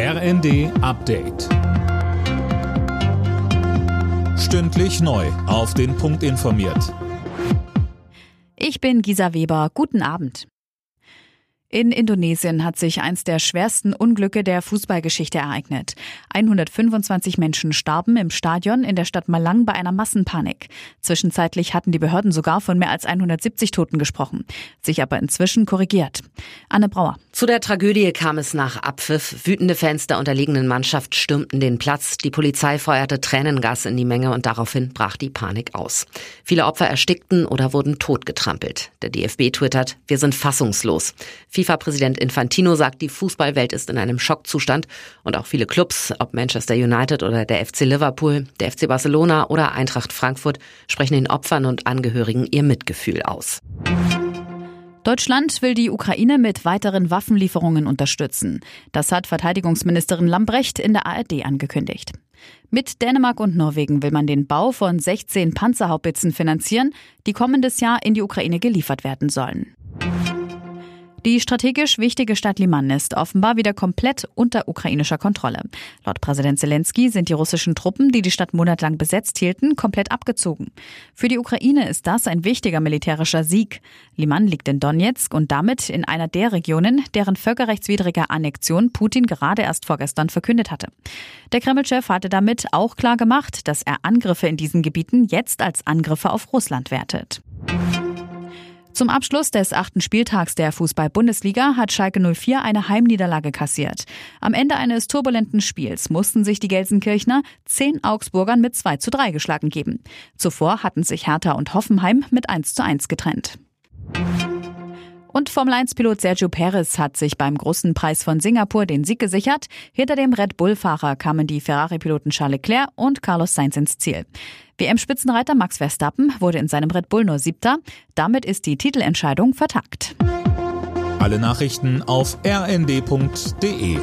RND Update. Stündlich neu. Auf den Punkt informiert. Ich bin Gisa Weber. Guten Abend. In Indonesien hat sich eins der schwersten Unglücke der Fußballgeschichte ereignet. 125 Menschen starben im Stadion in der Stadt Malang bei einer Massenpanik. Zwischenzeitlich hatten die Behörden sogar von mehr als 170 Toten gesprochen, sich aber inzwischen korrigiert. Anne Brauer. Zu der Tragödie kam es nach Abpfiff. Wütende Fans der unterlegenen Mannschaft stürmten den Platz. Die Polizei feuerte Tränengas in die Menge und daraufhin brach die Panik aus. Viele Opfer erstickten oder wurden totgetrampelt. Der DFB twittert, wir sind fassungslos. FIFA-Präsident Infantino sagt, die Fußballwelt ist in einem Schockzustand und auch viele Clubs, ob Manchester United oder der FC Liverpool, der FC Barcelona oder Eintracht Frankfurt, sprechen den Opfern und Angehörigen ihr Mitgefühl aus. Deutschland will die Ukraine mit weiteren Waffenlieferungen unterstützen. Das hat Verteidigungsministerin Lambrecht in der ARD angekündigt. Mit Dänemark und Norwegen will man den Bau von 16 Panzerhaubitzen finanzieren, die kommendes Jahr in die Ukraine geliefert werden sollen. Die strategisch wichtige Stadt Liman ist offenbar wieder komplett unter ukrainischer Kontrolle. Laut Präsident Zelensky sind die russischen Truppen, die die Stadt monatelang besetzt hielten, komplett abgezogen. Für die Ukraine ist das ein wichtiger militärischer Sieg. Liman liegt in Donetsk und damit in einer der Regionen, deren völkerrechtswidrige Annexion Putin gerade erst vorgestern verkündet hatte. Der Kreml-Chef hatte damit auch klar gemacht, dass er Angriffe in diesen Gebieten jetzt als Angriffe auf Russland wertet. Zum Abschluss des achten Spieltags der Fußball-Bundesliga hat Schalke 04 eine Heimniederlage kassiert. Am Ende eines turbulenten Spiels mussten sich die Gelsenkirchner zehn Augsburgern mit 2 zu 3 geschlagen geben. Zuvor hatten sich Hertha und Hoffenheim mit 1 zu 1 getrennt. Und Formel 1-Pilot Sergio Perez hat sich beim großen Preis von Singapur den Sieg gesichert. Hinter dem Red Bull-Fahrer kamen die Ferrari-Piloten Charles Leclerc und Carlos Sainz ins Ziel. WM-Spitzenreiter Max Verstappen wurde in seinem Red Bull nur Siebter. Damit ist die Titelentscheidung vertagt. Alle Nachrichten auf rnd.de